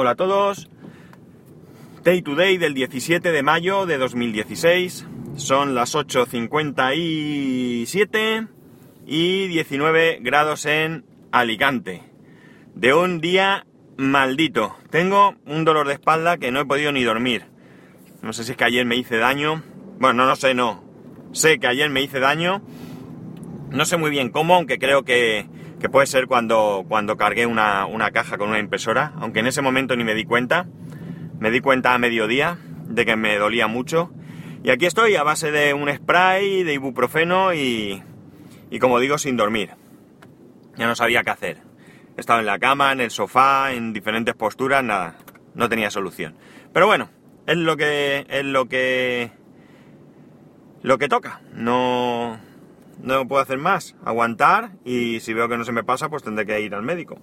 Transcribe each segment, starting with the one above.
Hola a todos. Day to day del 17 de mayo de 2016. Son las 8.57 y 19 grados en Alicante. De un día maldito. Tengo un dolor de espalda que no he podido ni dormir. No sé si es que ayer me hice daño. Bueno, no, no sé, no. Sé que ayer me hice daño. No sé muy bien cómo, aunque creo que, que puede ser cuando, cuando cargué una, una caja con una impresora, aunque en ese momento ni me di cuenta. Me di cuenta a mediodía de que me dolía mucho. Y aquí estoy a base de un spray, de ibuprofeno y, y como digo, sin dormir. Ya no sabía qué hacer. He estado en la cama, en el sofá, en diferentes posturas, nada. No tenía solución. Pero bueno, es lo que. es lo que. lo que toca. No. No puedo hacer más. Aguantar y si veo que no se me pasa, pues tendré que ir al médico.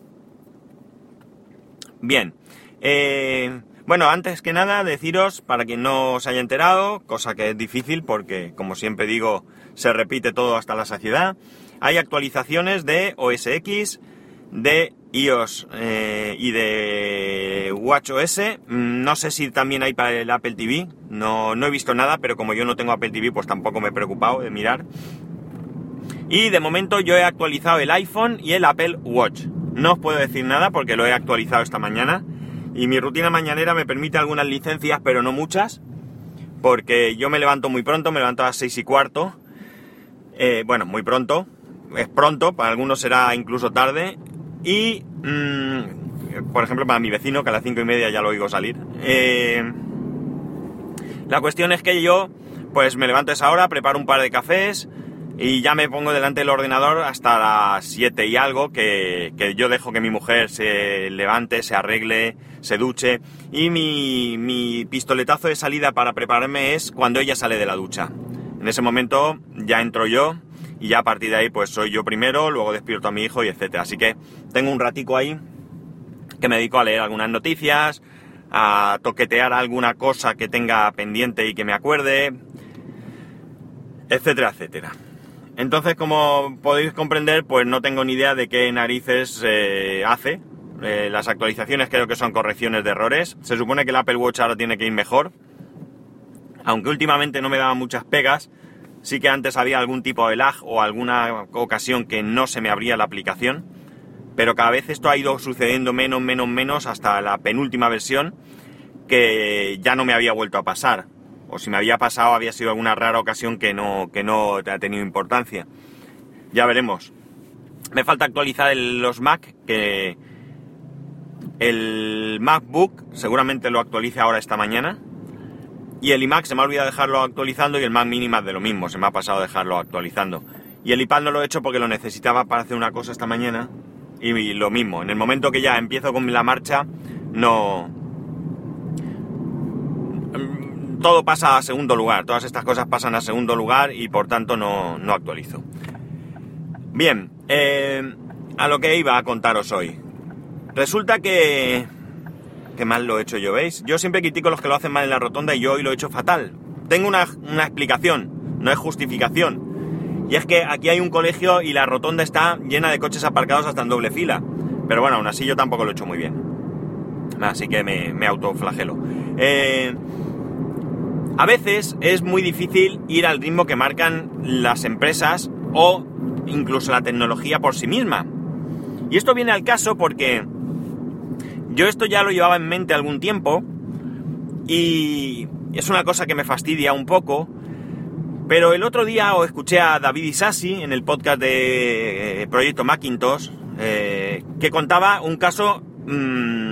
Bien. Eh, bueno, antes que nada, deciros, para quien no se haya enterado, cosa que es difícil porque, como siempre digo, se repite todo hasta la saciedad, hay actualizaciones de OS X, de iOS eh, y de WatchOS. Mm, no sé si también hay para el Apple TV, no, no he visto nada, pero como yo no tengo Apple TV, pues tampoco me he preocupado de mirar. Y de momento yo he actualizado el iPhone y el Apple Watch. No os puedo decir nada porque lo he actualizado esta mañana. Y mi rutina mañanera me permite algunas licencias, pero no muchas. Porque yo me levanto muy pronto, me levanto a las 6 y cuarto. Eh, bueno, muy pronto. Es pronto, para algunos será incluso tarde. Y, mm, por ejemplo, para mi vecino, que a las 5 y media ya lo oigo salir. Eh, la cuestión es que yo, pues me levanto a esa hora, preparo un par de cafés, y ya me pongo delante del ordenador hasta las 7 y algo, que, yo dejo que mi mujer se levante, se arregle, se duche. Y mi, mi, pistoletazo de salida para prepararme es cuando ella sale de la ducha. En ese momento ya entro yo y ya a partir de ahí pues soy yo primero, luego despierto a mi hijo y etcétera. Así que tengo un ratico ahí que me dedico a leer algunas noticias, a toquetear alguna cosa que tenga pendiente y que me acuerde, etcétera, etcétera. Entonces, como podéis comprender, pues no tengo ni idea de qué narices hace. Eh, las actualizaciones creo que son correcciones de errores. Se supone que el Apple Watch ahora tiene que ir mejor. Aunque últimamente no me daba muchas pegas, sí que antes había algún tipo de lag o alguna ocasión que no se me abría la aplicación. Pero cada vez esto ha ido sucediendo menos, menos, menos hasta la penúltima versión que ya no me había vuelto a pasar o si me había pasado había sido alguna rara ocasión que no, que no ha tenido importancia. Ya veremos. Me falta actualizar los Mac, que el MacBook seguramente lo actualice ahora esta mañana. Y el iMac se me ha olvidado dejarlo actualizando y el Mac Mini más de lo mismo, se me ha pasado dejarlo actualizando. Y el iPad no lo he hecho porque lo necesitaba para hacer una cosa esta mañana. Y lo mismo, en el momento que ya empiezo con la marcha, no, todo pasa a segundo lugar, todas estas cosas pasan a segundo lugar y por tanto no, actualizo. Bien, eh, a lo que iba a contaros hoy. Resulta que... que mal lo he hecho yo, ¿veis? Yo siempre critico a los que lo hacen mal en la rotonda y yo hoy lo he hecho fatal. Tengo una, una explicación, no es justificación. Y es que aquí hay un colegio y la rotonda está llena de coches aparcados hasta en doble fila. Pero bueno, aún así yo tampoco lo he hecho muy bien. Así que me, me autoflagelo. Eh, a veces es muy difícil ir al ritmo que marcan las empresas o incluso la tecnología por sí misma. Y esto viene al caso porque yo esto ya lo llevaba en mente algún tiempo y es una cosa que me fastidia un poco, pero el otro día os escuché a David Isasi en el podcast de eh, Proyecto Macintosh eh, que contaba un caso mm,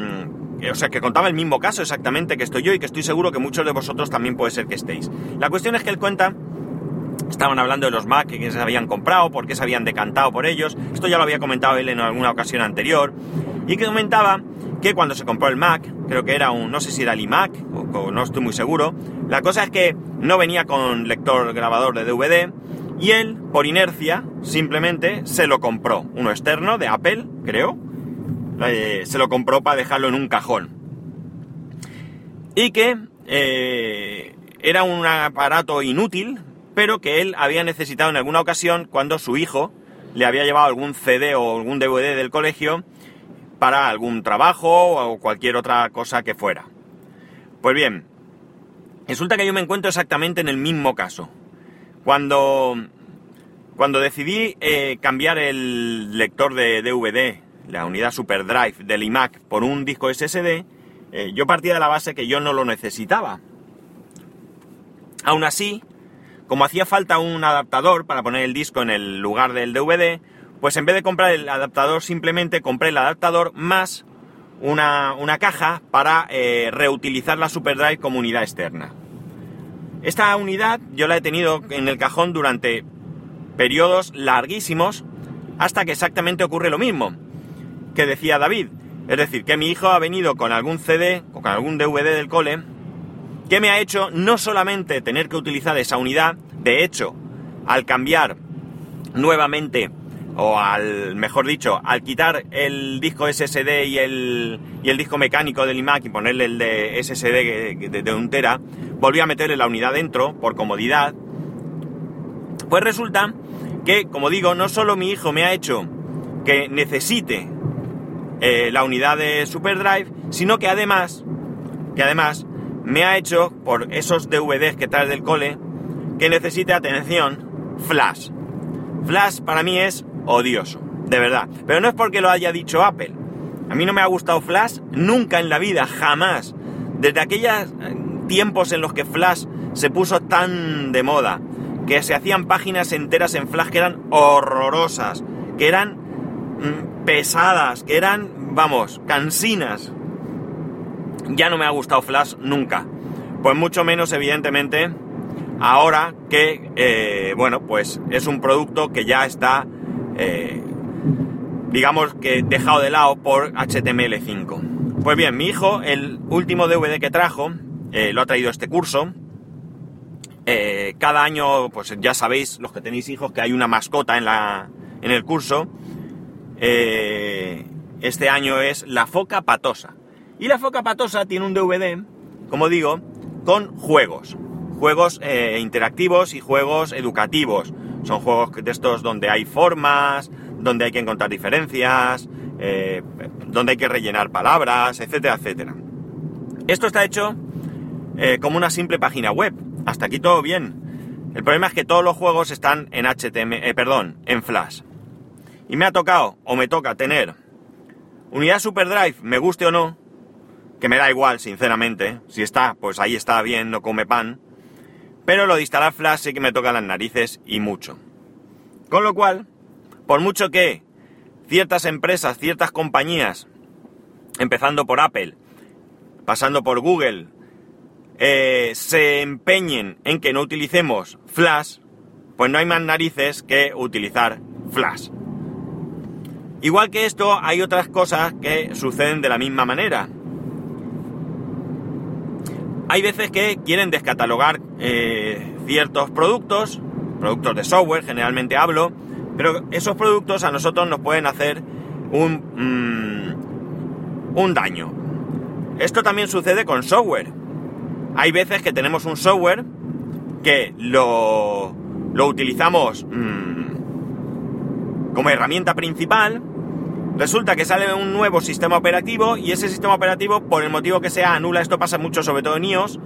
o sea, que contaba el mismo caso exactamente que estoy yo y que estoy seguro que muchos de vosotros también puede ser que estéis. La cuestión es que él cuenta, estaban hablando de los Mac que se habían comprado, por qué se habían decantado por ellos, esto ya lo había comentado él en alguna ocasión anterior, y que comentaba que cuando se compró el Mac, creo que era un, no sé si era el iMac, o, no estoy muy seguro, la cosa es que no venía con lector grabador de DVD, y él, por inercia, simplemente se lo compró, uno externo de Apple, creo, eh, se lo compró para dejarlo en un cajón. Y que eh, era un aparato inútil, pero que él había necesitado en alguna ocasión cuando su hijo le había llevado algún CD o algún DVD del colegio para algún trabajo o cualquier otra cosa que fuera. Pues bien, resulta que yo me encuentro exactamente en el mismo caso. Cuando, cuando decidí eh, cambiar el lector de DVD, la unidad SuperDrive del iMac, por un disco SSD, eh, yo partía de la base que yo no lo necesitaba. Aún así, como hacía falta un adaptador para poner el disco en el lugar del DVD, pues en vez de comprar el adaptador simplemente compré el adaptador más una, caja para eh, reutilizar la SuperDrive como unidad externa. Esta unidad yo la he tenido en el cajón durante periodos larguísimos hasta que exactamente ocurre lo mismo que decía David. Es decir, que mi hijo ha venido con algún CD o con algún DVD del cole que me ha hecho no solamente tener que utilizar esa unidad, de hecho, al cambiar nuevamente, o al, mejor dicho, al quitar el disco SSD y el, y el disco mecánico del iMac y ponerle el de SSD de, de un tera, volví a meterle la unidad dentro por comodidad. Pues resulta que, como digo, no solo mi hijo me ha hecho que necesite eh, la unidad de SuperDrive, sino que además, que además me ha hecho, por esos DVDs que trae del cole, que necesite atención, Flash. Flash para mí es odioso, de verdad. Pero no es porque lo haya dicho Apple. A mí no me ha gustado Flash nunca en la vida, jamás. Desde aquellos tiempos en los que Flash se puso tan de moda, que se hacían páginas enteras en Flash que eran horrorosas, que eran mm, pesadas, que eran, vamos, cansinas. Ya no me ha gustado Flash nunca. Pues mucho menos, evidentemente, ahora que, eh, bueno, pues es un producto que ya está, eh, digamos que dejado de lado por HTML5. Pues bien, mi hijo, el último DVD que trajo, eh, lo ha traído este curso. Cada año, pues ya sabéis, los que tenéis hijos, que hay una mascota en, la, en el curso. Eh, este año es la foca patosa. Y la foca patosa tiene un DVD, como digo, con juegos. Juegos interactivos y juegos educativos. Son juegos de estos donde hay formas, donde hay que encontrar diferencias, donde hay que rellenar palabras, etcétera, etcétera. Esto está hecho eh, como una simple página web. Hasta aquí todo bien. El problema es que todos los juegos están en HTML, eh, perdón, en Flash. Y me ha tocado, o me toca, tener unidad SuperDrive, me guste o no, que me da igual, sinceramente. Si está, pues ahí está bien, no come pan. Pero lo de instalar Flash sí que me toca las narices y mucho. Con lo cual, por mucho que ciertas empresas, ciertas compañías, empezando por Apple, pasando por Google, eh, se empeñen en que no utilicemos Flash, pues no hay más narices que utilizar Flash. Igual que esto, hay otras cosas que suceden de la misma manera. Hay veces que quieren descatalogar eh, ciertos productos, productos de software, generalmente hablo, pero esos productos a nosotros nos pueden hacer un, mm, un daño. Esto también sucede con software hay veces que tenemos un software que lo, lo utilizamos mm, como herramienta principal, resulta que sale un nuevo sistema operativo y ese sistema operativo, por el motivo que sea, anula, esto pasa mucho sobre todo en iOS,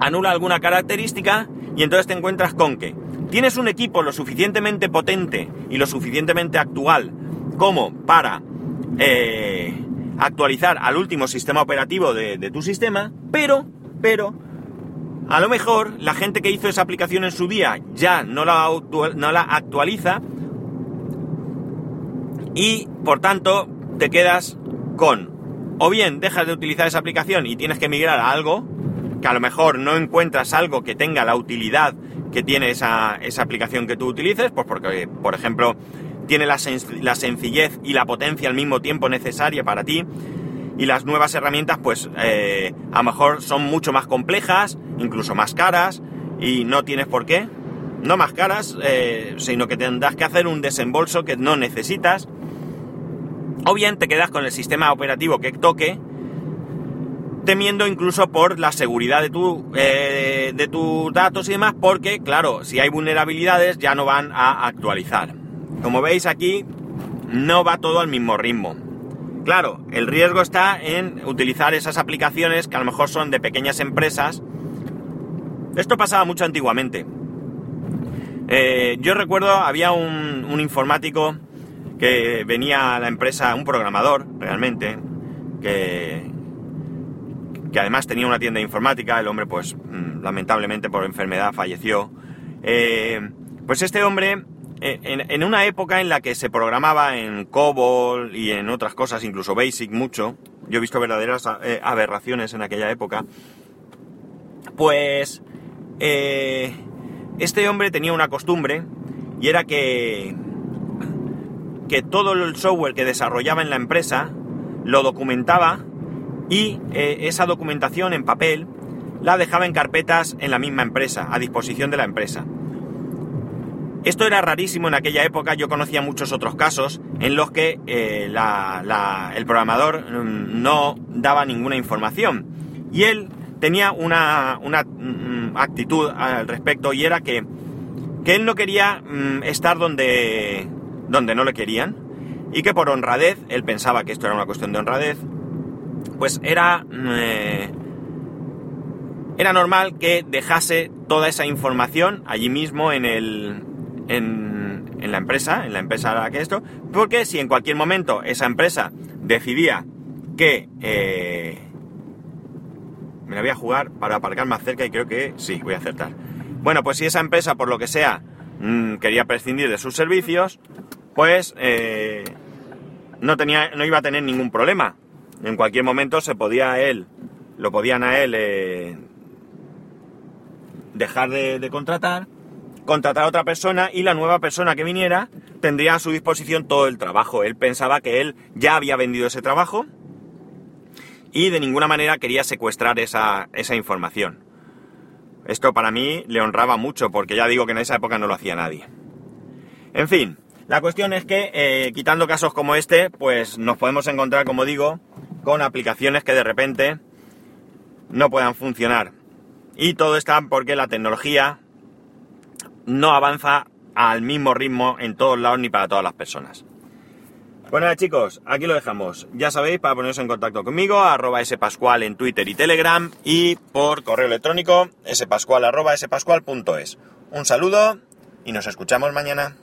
anula alguna característica y entonces te encuentras con que tienes un equipo lo suficientemente potente y lo suficientemente actual como para eh, actualizar al último sistema operativo de, tu sistema, pero, pero, a lo mejor la gente que hizo esa aplicación en su día ya no la, no la actualiza y por tanto te quedas con o bien dejas de utilizar esa aplicación y tienes que migrar a algo que a lo mejor no encuentras algo que tenga la utilidad que tiene esa, esa aplicación que tú utilices, pues porque, por ejemplo, tiene la, sencillez y la potencia al mismo tiempo necesaria para ti. Y las nuevas herramientas, pues eh, a lo mejor son mucho más complejas, incluso más caras, y no tienes por qué. No más caras, eh, sino que tendrás que hacer un desembolso que no necesitas. O bien te quedas con el sistema operativo que toque, temiendo incluso por la seguridad de, tu, eh, de tus datos y demás, porque claro, si hay vulnerabilidades ya no van a actualizar. Como veis aquí, no va todo al mismo ritmo. Claro, el riesgo está en utilizar esas aplicaciones que a lo mejor son de pequeñas empresas. Esto pasaba mucho antiguamente. Eh, yo recuerdo, había un, un, informático que venía a la empresa, un programador realmente, que, que además tenía una tienda de informática, el hombre pues mm, lamentablemente por enfermedad falleció. Eh, pues este hombre, eh, en, una época en la que se programaba en COBOL y en otras cosas, incluso BASIC mucho, yo he visto verdaderas eh, aberraciones en aquella época, pues este hombre tenía una costumbre y era que, que todo el software que desarrollaba en la empresa lo documentaba y esa documentación en papel la dejaba en carpetas en la misma empresa, a disposición de la empresa. Esto era rarísimo en aquella época, yo conocía muchos otros casos en los que eh, el programador mm, no daba ninguna información. Y él tenía una, mm, actitud al respecto y era que, que él no quería mm, estar donde, donde no le querían y que por honradez, él pensaba que esto era una cuestión de honradez, pues era... Eh, era normal que dejase toda esa información allí mismo en el, en, la empresa, en la empresa a la que esto, porque si en cualquier momento esa empresa decidía que eh, me la voy a jugar para aparcar más cerca y creo que sí, voy a acertar. Bueno, pues si esa empresa, por lo que sea, mm, quería prescindir de sus servicios, pues eh, no, tenía, no iba a tener ningún problema. En cualquier momento se podía él, lo podían a él eh, dejar de contratar contratar a otra persona y la nueva persona que viniera tendría a su disposición todo el trabajo. Él pensaba que él ya había vendido ese trabajo y de ninguna manera quería secuestrar esa, información. Esto para mí le honraba mucho porque ya digo que en esa época no lo hacía nadie. En fin, la cuestión es que eh, quitando casos como este, pues nos podemos encontrar, como digo, con aplicaciones que de repente no puedan funcionar. Y todo está porque la tecnología no avanza al mismo ritmo en todos lados ni para todas las personas. Bueno chicos, aquí lo dejamos. Ya sabéis, para poneros en contacto conmigo, arroba spascual en Twitter y Telegram y por correo electrónico spascual arroba spascual.es. Un saludo y nos escuchamos mañana.